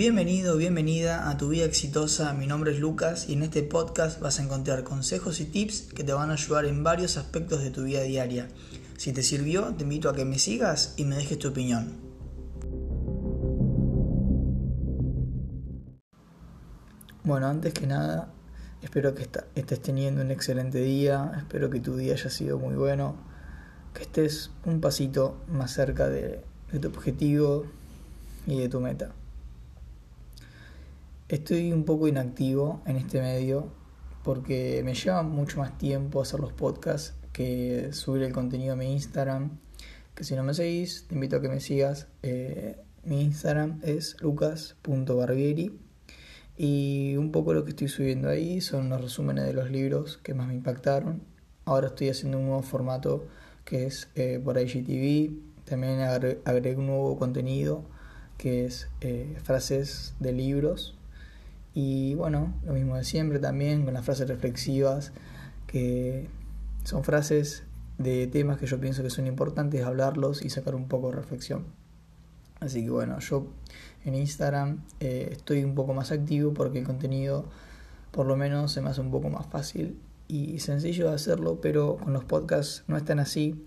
Bienvenido, bienvenida a tu vida exitosa. Mi nombre es Lucas y en este podcast vas a encontrar consejos y tips que te van a ayudar en varios aspectos de tu vida diaria. Si te sirvió, te invito a que me sigas y me dejes tu opinión. Bueno, antes que nada, espero que estés teniendo un excelente día, espero que tu día haya sido muy bueno, que estés un pasito más cerca de, de tu objetivo y de tu meta. Estoy un poco inactivo en este medio porque me lleva mucho más tiempo hacer los podcasts que subir el contenido a mi Instagram. Que si no me seguís, te invito a que me sigas. Eh, mi Instagram es lucas.barbieri. Y un poco lo que estoy subiendo ahí son los resúmenes de los libros que más me impactaron. Ahora estoy haciendo un nuevo formato que es eh, por IGTV. También agregué un nuevo contenido que es eh, frases de libros y bueno, lo mismo de siempre también, con las frases reflexivas, que son frases de temas que yo pienso que son importantes hablarlos y sacar un poco de reflexión. Así que bueno, yo en Instagram eh, estoy un poco más activo porque el contenido por lo menos se me hace un poco más fácil y sencillo de hacerlo, pero con los podcasts no es tan así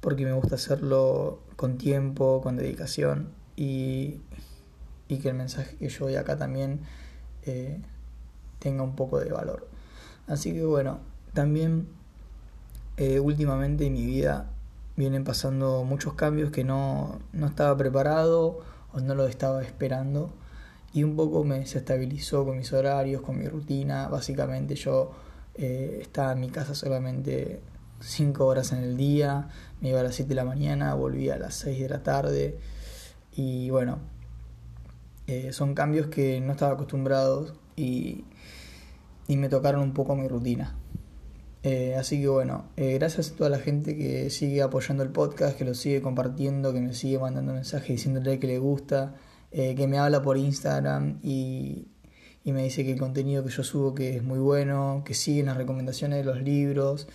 porque me gusta hacerlo con tiempo, con dedicación y, y que el mensaje que yo doy acá también tenga un poco de valor. Así que bueno, también eh, últimamente en mi vida vienen pasando muchos cambios que no, no estaba preparado o no lo estaba esperando y un poco me se estabilizó con mis horarios, con mi rutina. Básicamente yo eh, estaba en mi casa solamente 5 horas en el día, me iba a las 7 de la mañana, volvía a las 6 de la tarde y bueno, eh, son cambios que no estaba acostumbrado y, y me tocaron un poco mi rutina. Eh, así que bueno, eh, gracias a toda la gente que sigue apoyando el podcast, que lo sigue compartiendo, que me sigue mandando mensajes diciéndole que le gusta, que me habla por Instagram y, y, me dice que el contenido que yo subo que es muy bueno, que siguen las recomendaciones de los libros.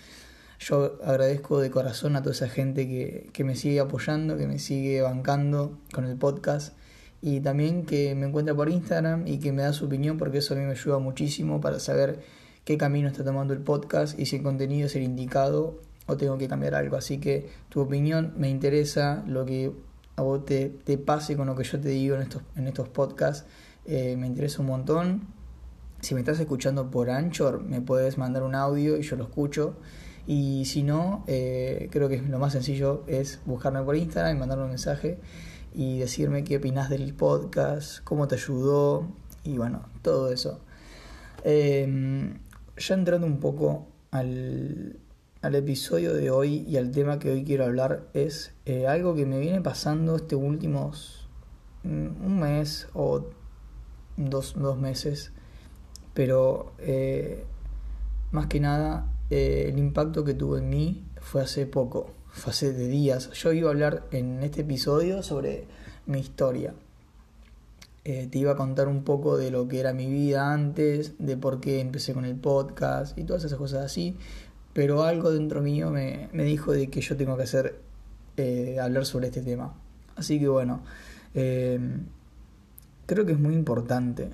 Yo agradezco de corazón a toda esa gente que, que me sigue apoyando, que me sigue bancando con el podcast y también que me encuentra por Instagram y que me da su opinión porque eso a mí me ayuda muchísimo para saber qué camino está tomando el podcast y si el contenido es el indicado o tengo que cambiar algo. Así que tu opinión me interesa, lo que a vos te, te pase con lo que yo te digo en estos, en estos podcasts, eh, me interesa un montón. Si me estás escuchando por Anchor, me puedes mandar un audio y yo lo escucho. Y si no, eh, creo que lo más sencillo es buscarme por Instagram y mandarme un mensaje y decirme qué opinas del podcast, cómo te ayudó y bueno, todo eso. Em, ya entrando un poco al, al, episodio de hoy y al tema que hoy quiero hablar es eh, algo que me viene pasando este últimos mm, un mes o dos, dos meses, pero eh, más que nada eh, el impacto que tuvo en mí fue hace poco fue hace de días. Yo iba a hablar en este episodio sobre mi historia. Eh, te iba a contar un poco de lo que era mi vida antes, de por qué empecé con el podcast y todas esas cosas así. Pero algo dentro mío me, dijo de que yo tengo que hacer eh, hablar sobre este tema. Así que bueno, eh, creo que es muy importante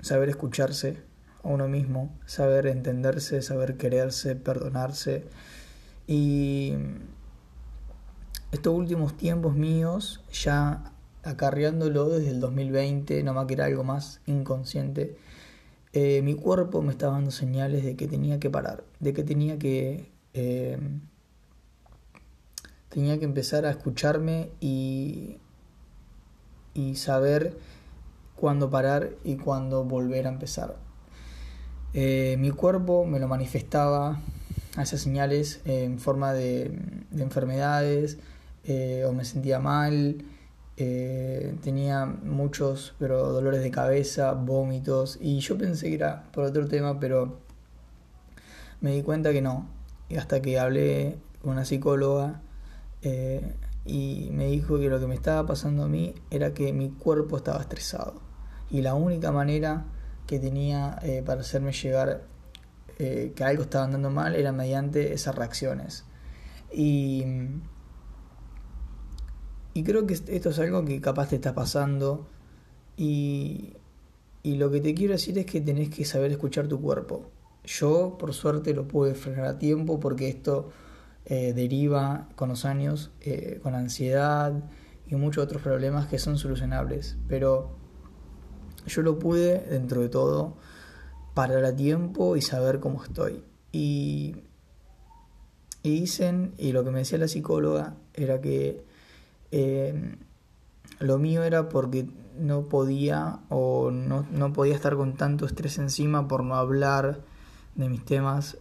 saber escucharse a uno mismo, saber entenderse, saber quererse, perdonarse y estos últimos tiempos míos, ya acarreándolo desde el 2020, más que era algo más inconsciente, eh, mi cuerpo me estaba dando señales de que tenía que parar, de que tenía que... Eh, tenía que empezar a escucharme y, y saber cuándo parar y cuándo volver a empezar. Eh, mi cuerpo me lo manifestaba a esas señales en forma de, enfermedades, eh, o me sentía mal, eh, tenía muchos pero dolores de cabeza, vómitos, y yo pensé que era por otro tema, pero me di cuenta que no, y hasta que hablé con una psicóloga eh, y me dijo que lo que me estaba pasando a mí era que mi cuerpo estaba estresado, y la única manera que tenía para hacerme llegar eh, que algo estaba andando mal era mediante esas reacciones. Y, y creo que esto es algo que capaz te está pasando Y, y lo que te quiero decir es que tenés que saber escuchar tu cuerpo. Yo, por suerte, lo pude frenar a tiempo porque esto eh, deriva con los años, eh, con ansiedad y muchos otros problemas que son solucionables. Pero yo lo pude, dentro de todo, parar a tiempo y saber cómo estoy. Y, y dicen, y lo que me decía la psicóloga era que eh, lo mío era porque no podía o no, no, podía estar con tanto estrés encima por no hablar de mis temas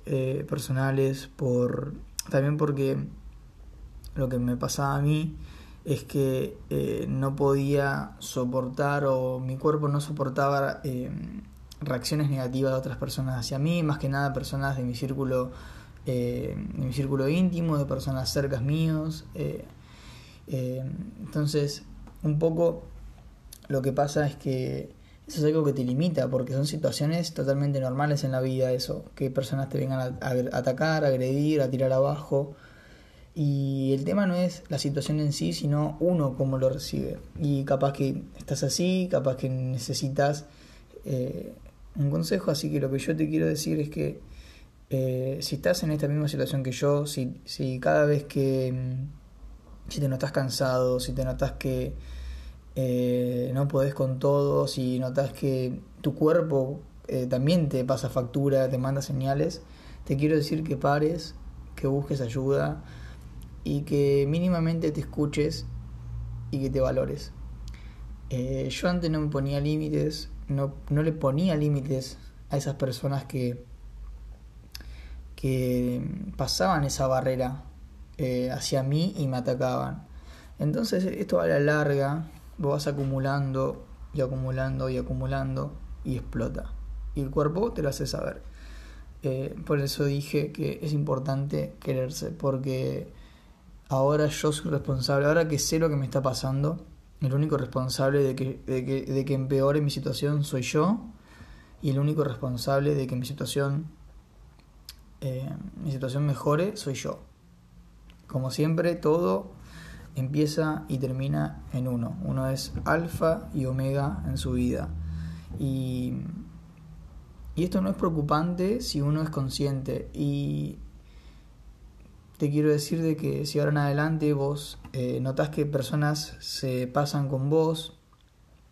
personales, por también porque lo que me pasaba a mí es que eh, no podía soportar o mi cuerpo no soportaba eh, reacciones negativas de otras personas hacia mí, más que nada personas de mi círculo, eh, de mi círculo íntimo, de personas cercas míos. entonces, un poco lo que pasa es que eso es algo que te limita, porque son situaciones totalmente normales en la vida, eso, que personas te vengan a, atacar, a agredir, a tirar abajo. Y el tema no es la situación en sí, sino uno cómo lo recibe. Y capaz que estás así, capaz que necesitas eh, un consejo, así que lo que yo te quiero decir es que eh, si estás en esta misma situación que yo, si, si cada vez que mm, si te notas cansado, si te notas que eh, no podés con todo, si notas que tu cuerpo eh, también te pasa factura, te manda señales, te quiero decir que pares, que busques ayuda y que mínimamente te escuches y que te valores. Yo antes no me ponía límites, no, no le ponía límites a esas personas que, que pasaban esa barrera hacia mí y me atacaban. Entonces esto a la larga vos vas acumulando y acumulando y acumulando y explota. Y el cuerpo te lo hace saber. Eh, por eso dije que es importante quererse, porque ahora yo soy responsable, ahora que sé lo que me está pasando, el único responsable de que, de que, de que empeore mi situación soy yo, y el único responsable de que mi situación, eh, mi situación mejore soy yo. Como siempre, todo empieza y termina en uno. Uno es alfa y omega en su vida. Y, y esto no es preocupante si uno es consciente. Y te quiero decir de que si ahora en adelante vos eh, notas que personas se pasan con vos,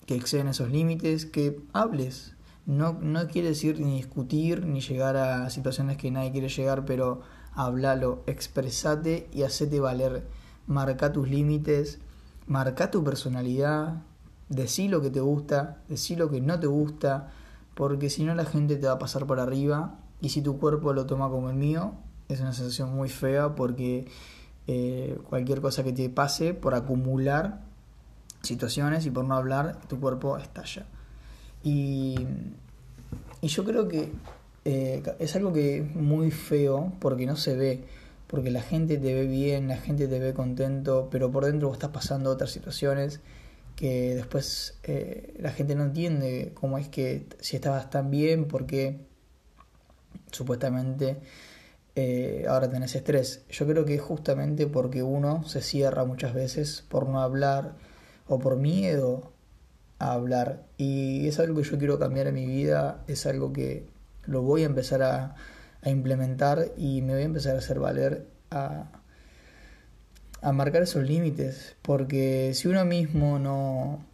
que exceden esos límites, que hables. No, no quiere decir ni discutir ni llegar a situaciones que nadie quiere llegar, pero hablalo, expresate y hacete valer marca tus límites, marca tu personalidad, decí lo que te gusta, decí lo que no te gusta, porque si no la gente te va a pasar por arriba y si tu cuerpo lo toma como el mío, es una sensación muy fea porque eh, cualquier cosa que te pase por acumular situaciones y por no hablar, tu cuerpo estalla. Y, y yo creo que eh, es algo que es muy feo porque no se ve porque la gente te ve bien, la gente te ve contento, pero por dentro vos estás pasando otras situaciones que después eh, la gente no entiende cómo es que si estabas tan bien, porque supuestamente eh, ahora tenés estrés. Yo creo que es justamente porque uno se cierra muchas veces por no hablar o por miedo a hablar. Y es algo que yo quiero cambiar en mi vida, es algo que lo voy a empezar a implementar y me voy a empezar a hacer valer a, a marcar esos límites, porque si uno mismo no,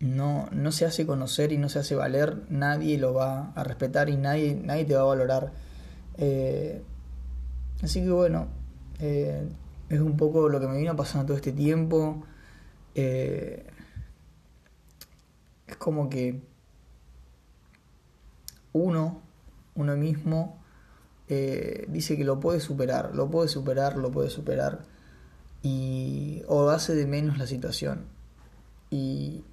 no, no se hace conocer y no se hace valer, nadie lo va a respetar y nadie, nadie te va a valorar. Eh, así que bueno, eh, es un poco lo que me vino pasando todo este tiempo. Eh, es como que uno uno mismo dice que lo puede superar, lo puede superar, lo puede superar, y, o hace de menos la situación. Y,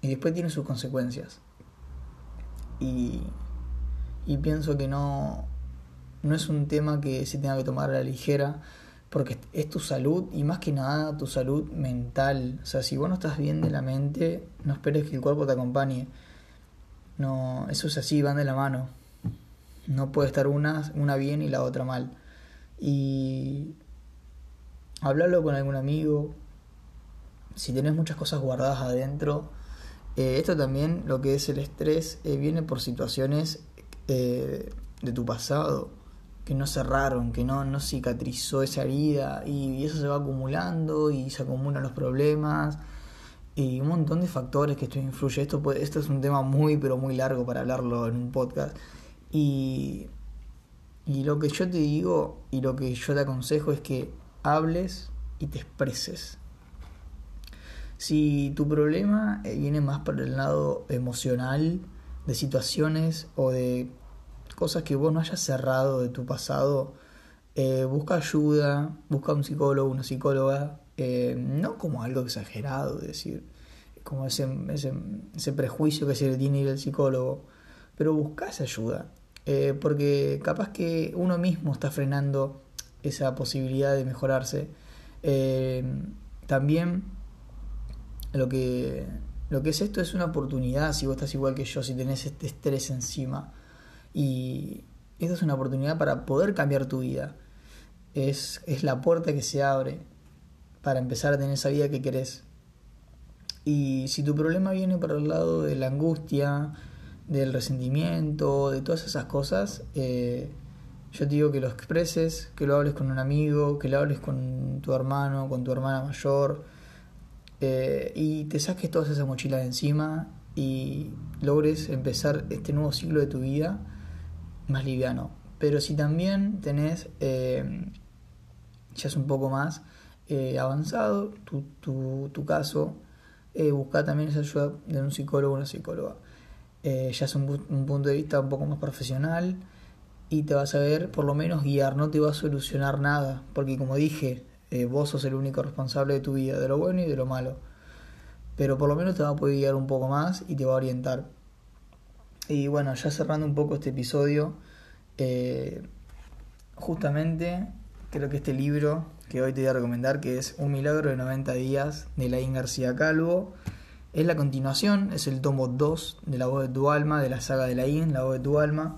y después tiene sus consecuencias. Y, y pienso que no, no es un tema que se tenga que tomar a la ligera, porque es tu salud y más que nada tu salud mental. O sea, si vos no estás bien de la mente, no esperes que el cuerpo te acompañe. No, eso es así, van de la mano. No puede estar una, una bien y la otra mal. Y hablarlo con algún amigo. Si tenés muchas cosas guardadas adentro, Eh, esto también, lo que es el estrés, eh, viene por situaciones eh, de tu pasado que no cerraron, que no, no cicatrizó esa herida y, eso se va acumulando y se acumulan los problemas y un montón de factores que esto influye. Esto, puede, esto es un tema muy, pero muy largo para hablarlo en un podcast. Y, y lo que yo te digo y lo que yo te aconsejo es que hables y te expreses. Si tu problema viene más por el lado emocional, de situaciones o de cosas que vos no hayas cerrado de tu pasado, eh, busca ayuda, busca un psicólogo, una psicóloga, eh, no como algo exagerado, es decir, como ese, ese, prejuicio que se le tiene ir al psicólogo, pero busca esa ayuda, porque capaz que uno mismo está frenando esa posibilidad de mejorarse. también lo que, lo que es esto es una oportunidad, si vos estás igual que yo, si tenés este estrés encima. Y esta es una oportunidad para poder cambiar tu vida. Es, es la puerta que se abre para empezar a tener esa vida que querés. Y si tu problema viene por el lado de la angustia, del resentimiento, de todas esas cosas, eh, yo te digo que lo expreses, que lo hables con un amigo, que lo hables con tu hermano, con tu hermana mayor, eh, y te saques todas esas mochilas de encima y logres empezar este nuevo ciclo de tu vida más liviano. Pero si también tenés, eh, ya es un poco más eh, avanzado tu, tu, tu caso, busca también esa ayuda de un psicólogo o una psicóloga. ya es un, un punto de vista un poco más profesional y te vas a ver por lo menos guiar, no te va a solucionar nada, porque como dije, eh, vos sos el único responsable de tu vida, de lo bueno y de lo malo. Pero por lo menos te va a poder guiar un poco más y te va a orientar. Y bueno, ya cerrando un poco este episodio, eh, justamente creo que este libro que hoy te voy a recomendar, que es Un milagro de 90 días de Laín García Calvo, es la continuación, es el tomo 2 de La voz de tu alma, de la saga de Laín, La voz de tu alma.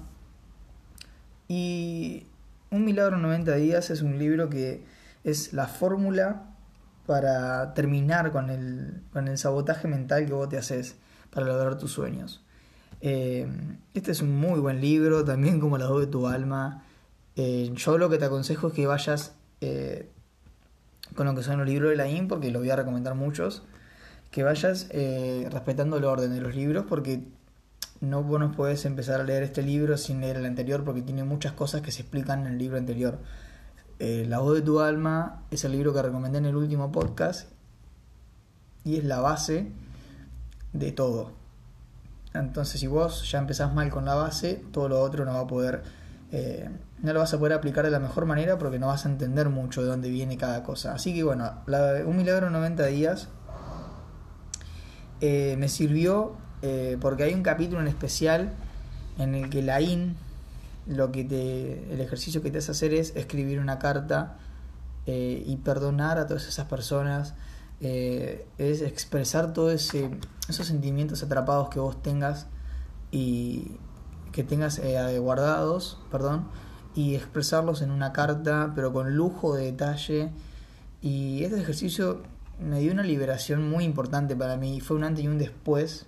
Y Un milagro de 90 días es un libro que es la fórmula para terminar con el, con el sabotaje mental que vos te haces para lograr tus sueños. Eh, este es un muy buen libro, también como la voz de tu alma. Eh, yo lo que te aconsejo es que vayas eh, con lo que son los libros de la IN, porque lo voy a recomendar muchos, que vayas respetando el orden de los libros, porque no vos no puedes empezar a leer este libro sin leer el anterior, porque tiene muchas cosas que se explican en el libro anterior. La voz de tu alma es el libro que recomendé en el último podcast y es la base de todo. Entonces, si vos ya empezás mal con la base, todo lo otro no va a poder, eh, no lo vas a poder aplicar de la mejor manera porque no vas a entender mucho de dónde viene cada cosa. Así que bueno, un milagro en 90 días eh, me sirvió porque hay un capítulo en especial en el que la IN, lo que te, el ejercicio que te hace hacer es escribir una carta eh, y perdonar a todas esas personas, eh, es expresar todos esos sentimientos atrapados que vos tengas y que tengas eh, guardados, perdón, y expresarlos en una carta, pero con lujo de detalle. Y este ejercicio me dio una liberación muy importante para mí, fue un antes y un después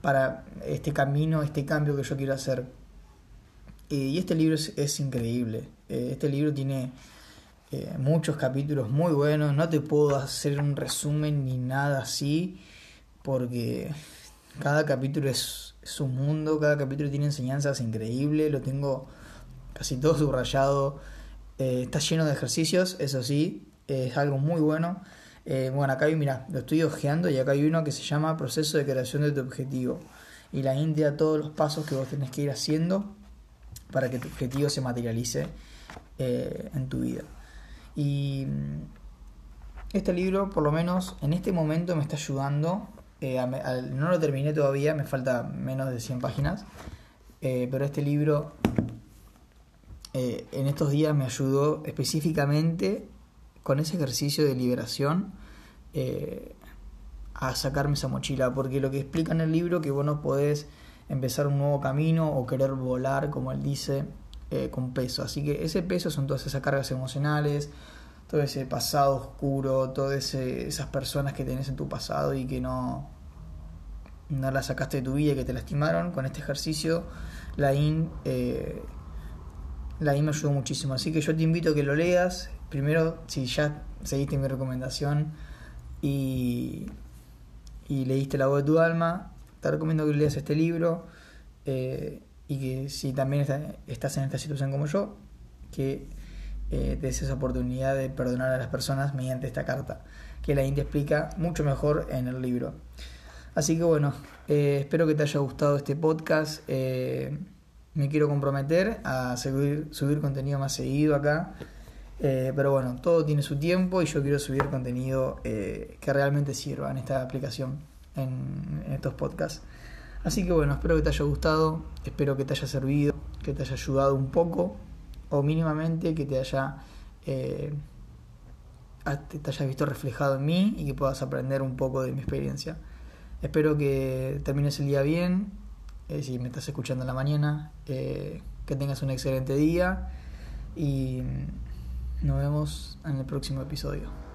para este camino, este cambio que yo quiero hacer. Y este libro es, increíble. Eh, este libro tiene eh, muchos capítulos muy buenos. No te puedo hacer un resumen ni nada así, porque cada capítulo es, un mundo, cada capítulo tiene enseñanzas increíbles. Lo tengo casi todo subrayado. está lleno de ejercicios, eso sí, es algo muy bueno. bueno, acá hay, mira, lo estoy ojeando y acá hay uno que se llama Proceso de creación de tu objetivo. Y la India, todos los pasos que vos tenés que ir haciendo para que tu objetivo se materialice eh, en tu vida. Y mm, este libro, por lo menos en este momento, me está ayudando. Eh, no lo terminé todavía, me falta menos de 100 páginas. Eh, pero este libro en estos días me ayudó específicamente con ese ejercicio de liberación a sacarme esa mochila. Porque lo que explica en el libro que vos no podés empezar un nuevo camino o querer volar, como él dice, eh, con peso. Así que ese peso son todas esas cargas emocionales, todo ese pasado oscuro, todas esas personas que tenés en tu pasado y que no, no la sacaste de tu vida y que te lastimaron, con este ejercicio la IN, eh, la IN me ayudó muchísimo. Así que yo te invito a que lo leas. Primero, si ya seguiste mi recomendación y, y leíste La voz de tu alma, te recomiendo que leas este libro eh, y que si también estás en esta situación como yo, que eh, des esa oportunidad de perdonar a las personas mediante esta carta, que la India explica mucho mejor en el libro. Así que bueno, eh, espero que te haya gustado este podcast. me quiero comprometer a subir, subir contenido más seguido acá. pero bueno, todo tiene su tiempo y yo quiero subir contenido que realmente sirva en esta aplicación en, estos podcasts. Así que bueno, espero que te haya gustado, espero que te haya servido, que te haya ayudado un poco o mínimamente que te haya, eh, te hayas visto reflejado en mí y que puedas aprender un poco de mi experiencia. Espero que termines el día bien, eh, si me estás escuchando en la mañana, eh, que tengas un excelente día y nos vemos en el próximo episodio.